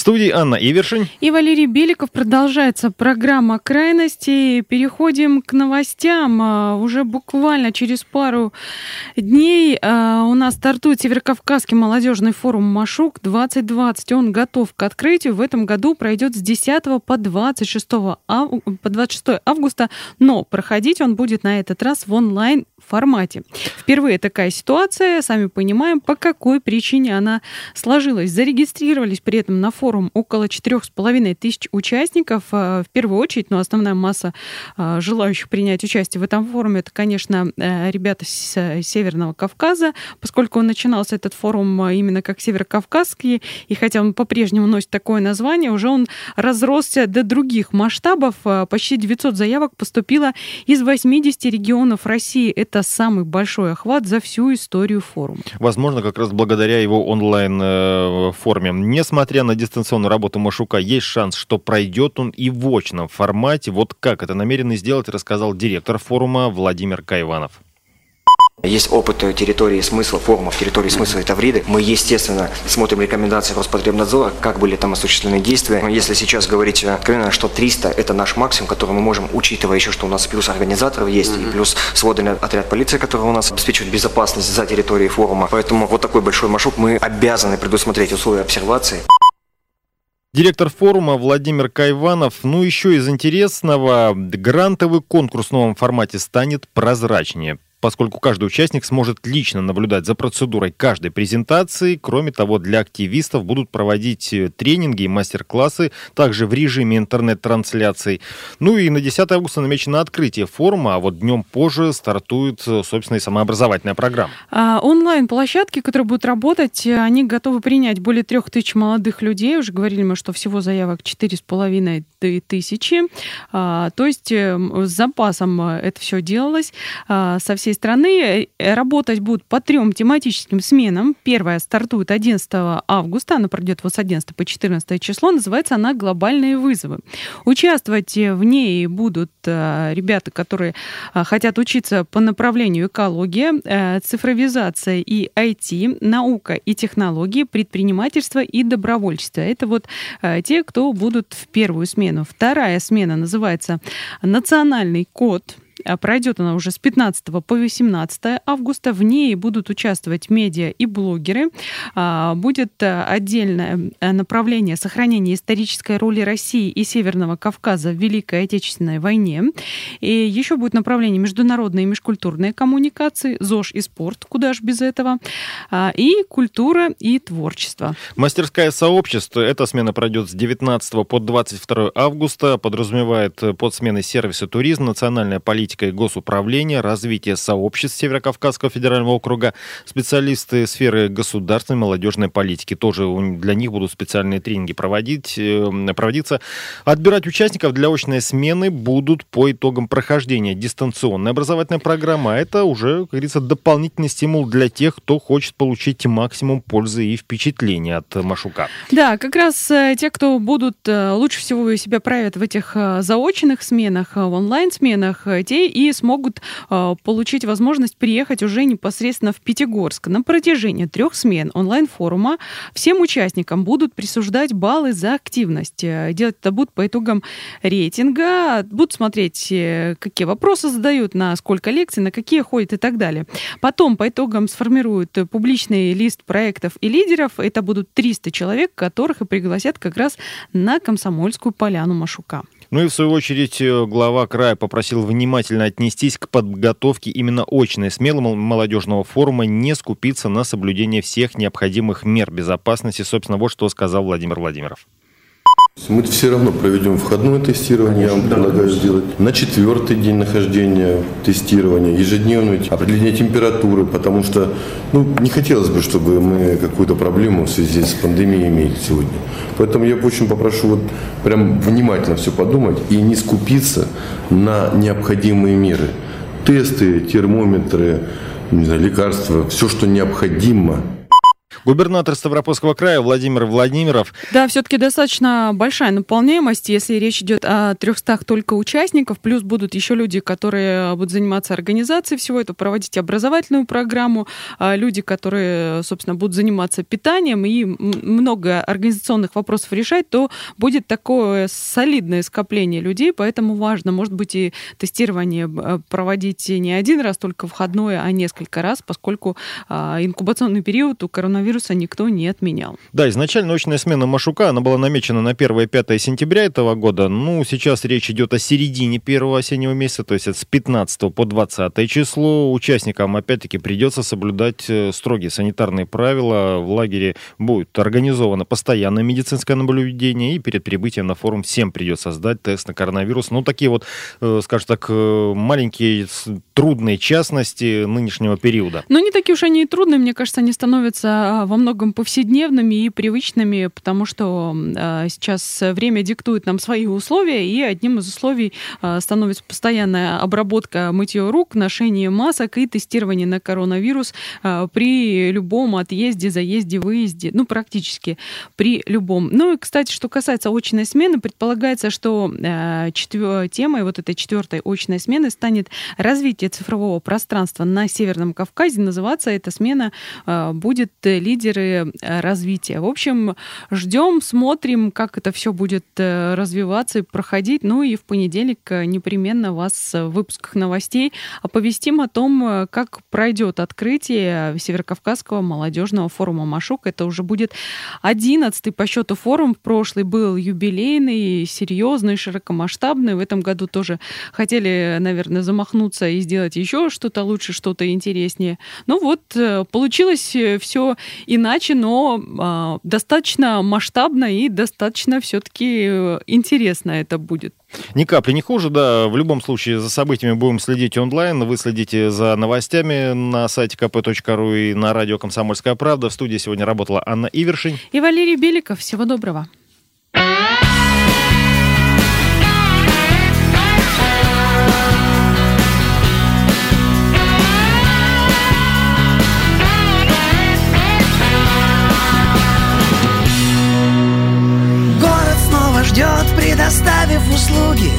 Студии Анна Ивершин. И Валерий Беликов. Продолжается программа «Крайности». Переходим к новостям. А, уже буквально через пару дней а, у нас стартует Северокавказский молодежный форум «Машук-2020». Он готов к открытию. В этом году пройдет с 10 по 26, ав... по 26 августа, но проходить он будет на этот раз в онлайн формате. Впервые такая ситуация, сами понимаем, по какой причине она сложилась. Зарегистрировались при этом на форум около четырех с половиной тысяч участников. А, в первую очередь, но ну, основная масса а, желающих принять участие в этом форуме, это, конечно, э, ребята с Северного Кавказа, поскольку начинался этот форум именно как Северокавказский, и хотя он по-прежнему носит такое название, уже он разросся до других масштабов. Почти 900 заявок поступило из 80 регионов России. Это самый большой охват за всю историю форума. Возможно, как раз благодаря его онлайн-форме. Э, Несмотря на дистанционную работу Машука, есть шанс, что пройдет он и в очном формате. Вот как это намерены сделать, рассказал директор форума Владимир Кайванов. Есть опыт территории смысла, форумов территории смысла и Тавриды. Мы, естественно, смотрим рекомендации Роспотребнадзора, как были там осуществлены действия. Если сейчас говорить откровенно, что 300 – это наш максимум, который мы можем, учитывая еще, что у нас плюс организаторов есть, mm-hmm. и плюс сводный отряд полиции, который у нас обеспечивает безопасность за территорией форума. Поэтому вот такой большой маршрут мы обязаны предусмотреть условия обсервации. Директор форума Владимир Кайванов. Ну, еще из интересного, грантовый конкурс в новом формате станет прозрачнее поскольку каждый участник сможет лично наблюдать за процедурой каждой презентации. Кроме того, для активистов будут проводить э, тренинги и мастер-классы, также в режиме интернет-трансляций. Ну и на 10 августа намечено открытие форума, а вот днем позже стартует, э, собственно, и самообразовательная программа. А, онлайн-площадки, которые будут работать, э, они готовы принять более трех тысяч молодых людей. Уже говорили мы, что всего заявок четыре с половиной тысячи. А, то есть с запасом это все делалось а, со всей всей страны э, работать будут по трем тематическим сменам. Первая стартует 11 августа, она пройдет вот с 11 по 14 число, называется она «Глобальные вызовы». Участвовать в ней будут э, ребята, которые э, хотят учиться по направлению экология, цифровизация и IT, наука и технологии, предпринимательство и добровольчество. Это вот те, кто будут в первую смену. Вторая смена называется «Национальный код». А пройдет она уже с 15 по 18 августа. В ней будут участвовать медиа и блогеры. А, будет э, отдельное э, направление сохранения исторической роли России и Северного Кавказа в Великой Отечественной войне. И еще будет направление международные и межкультурные коммуникации, ЗОЖ и спорт, куда ж без этого, а, и культура и творчество. Мастерская сообщества. Эта смена пройдет с 19 по 22 августа. Подразумевает под сменой сервиса туризм, национальная политика политика госуправления, развитие сообществ Северокавказского федерального округа, специалисты сферы государственной молодежной политики. Тоже для них будут специальные тренинги проводить, э, проводиться. Отбирать участников для очной смены будут по итогам прохождения дистанционной образовательной программы. А это уже, как говорится, дополнительный стимул для тех, кто хочет получить максимум пользы и впечатления от Машука. Да, как раз э, те, кто будут э, лучше всего себя проявят в этих заочных сменах, в онлайн-сменах, те и смогут э, получить возможность приехать уже непосредственно в Пятигорск. На протяжении трех смен онлайн-форума всем участникам будут присуждать баллы за активность. Э, делать это будут по итогам рейтинга, будут смотреть, э, какие вопросы задают, на сколько лекций, на какие ходят и так далее. Потом по итогам сформируют публичный лист проектов и лидеров. Это будут 300 человек, которых и пригласят как раз на Комсомольскую поляну Машука. Ну и в свою очередь э, глава края попросил внимательно отнестись к подготовке именно очной смелого молодежного форума, не скупиться на соблюдение всех необходимых мер безопасности. Собственно, вот что сказал Владимир Владимиров. Мы все равно проведем входное тестирование, я вам предлагаю сделать. На четвертый день нахождения тестирования, ежедневное определение температуры, потому что ну, не хотелось бы, чтобы мы какую-то проблему в связи с пандемией имели сегодня. Поэтому я очень попрошу вот прям внимательно все подумать и не скупиться на необходимые меры. Тесты, термометры, не знаю, лекарства, все, что необходимо Губернатор Ставропольского края Владимир Владимиров. Да, все-таки достаточно большая наполняемость, если речь идет о 300 только участников, плюс будут еще люди, которые будут заниматься организацией всего этого, проводить образовательную программу, а, люди, которые, собственно, будут заниматься питанием и много организационных вопросов решать, то будет такое солидное скопление людей, поэтому важно, может быть, и тестирование проводить не один раз, только входное, а несколько раз, поскольку а, инкубационный период у коронавируса коронавируса никто не отменял. Да, изначально очная смена Машука, она была намечена на 1 и 5 сентября этого года. Ну, сейчас речь идет о середине первого осеннего месяца, то есть это с 15 по 20 число. Участникам, опять-таки, придется соблюдать э, строгие санитарные правила. В лагере будет организовано постоянное медицинское наблюдение, и перед прибытием на форум всем придется сдать тест на коронавирус. Ну, такие вот, э, скажем так, э, маленькие трудные частности нынешнего периода. Но не такие уж они и трудные, мне кажется, они становятся во многом повседневными и привычными, потому что а, сейчас время диктует нам свои условия, и одним из условий а, становится постоянная обработка мытье рук, ношение масок и тестирование на коронавирус а, при любом отъезде, заезде, выезде, ну, практически при любом. Ну и, кстати, что касается очной смены, предполагается, что четвер... темой вот этой четвертой очной смены станет развитие цифрового пространства на Северном Кавказе. Называться эта смена будет лидеры э, развития. В общем, ждем, смотрим, как это все будет э, развиваться и проходить. Ну и в понедельник э, непременно вас в выпусках новостей оповестим о том, как пройдет открытие Северокавказского молодежного форума «Машук». Это уже будет одиннадцатый по счету форум. Прошлый был юбилейный, серьезный, широкомасштабный. В этом году тоже хотели, наверное, замахнуться и сделать еще что-то лучше, что-то интереснее. Ну вот, получилось все иначе, но э, достаточно масштабно и достаточно все-таки э, интересно это будет. Ни капли не хуже, да. В любом случае за событиями будем следить онлайн. Вы следите за новостями на сайте kp.ru и на радио «Комсомольская правда». В студии сегодня работала Анна Ивершин. И Валерий Беликов. Всего доброго. Предоставив услуги.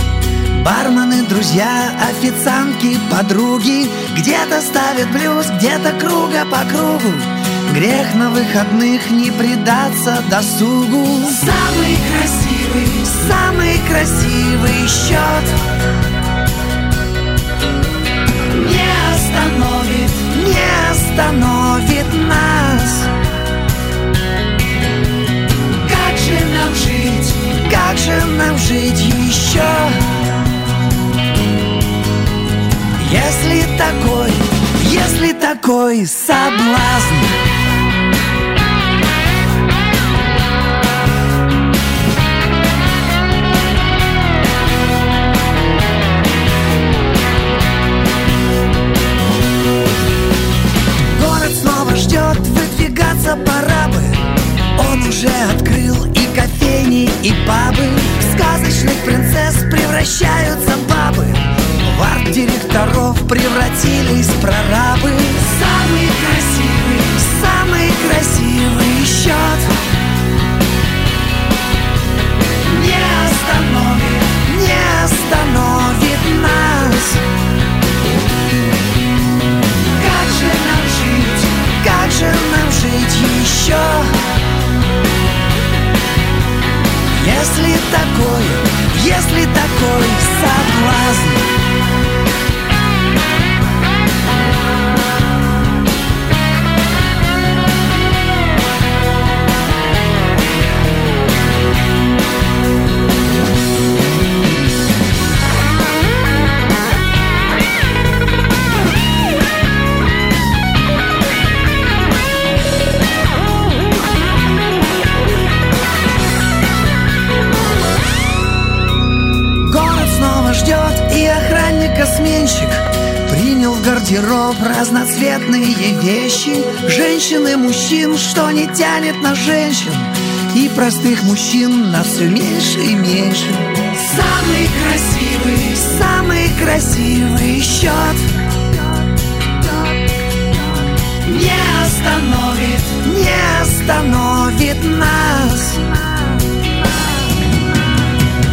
Бармены, друзья, официантки, подруги Где-то ставят блюз, где-то круга по кругу. Грех на выходных не предаться досугу. Самый красивый, самый красивый счет Не остановит, не остановит нас же нам жить еще? Если такой, если такой соблазн pra lá гардероб разноцветные вещи. Женщин и мужчин, что не тянет на женщин. И простых мужчин на все меньше и меньше. Самый красивый, самый красивый счет Не остановит, не остановит нас.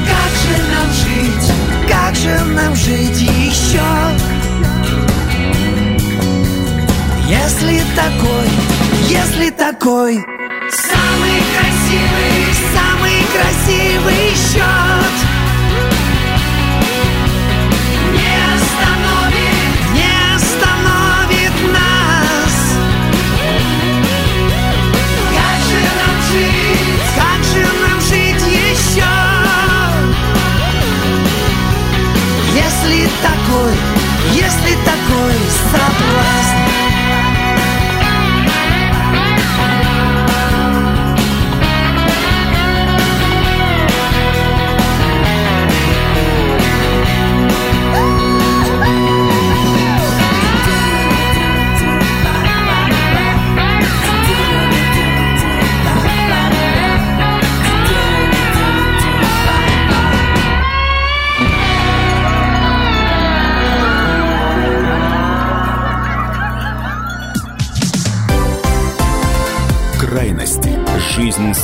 Как же нам жить, как же нам жить еще Если такой, если такой. Самый красивый, самый красивый счет. Не остановит, не остановит нас. Как же нам жить, как же нам жить еще? Если такой, если такой соблазн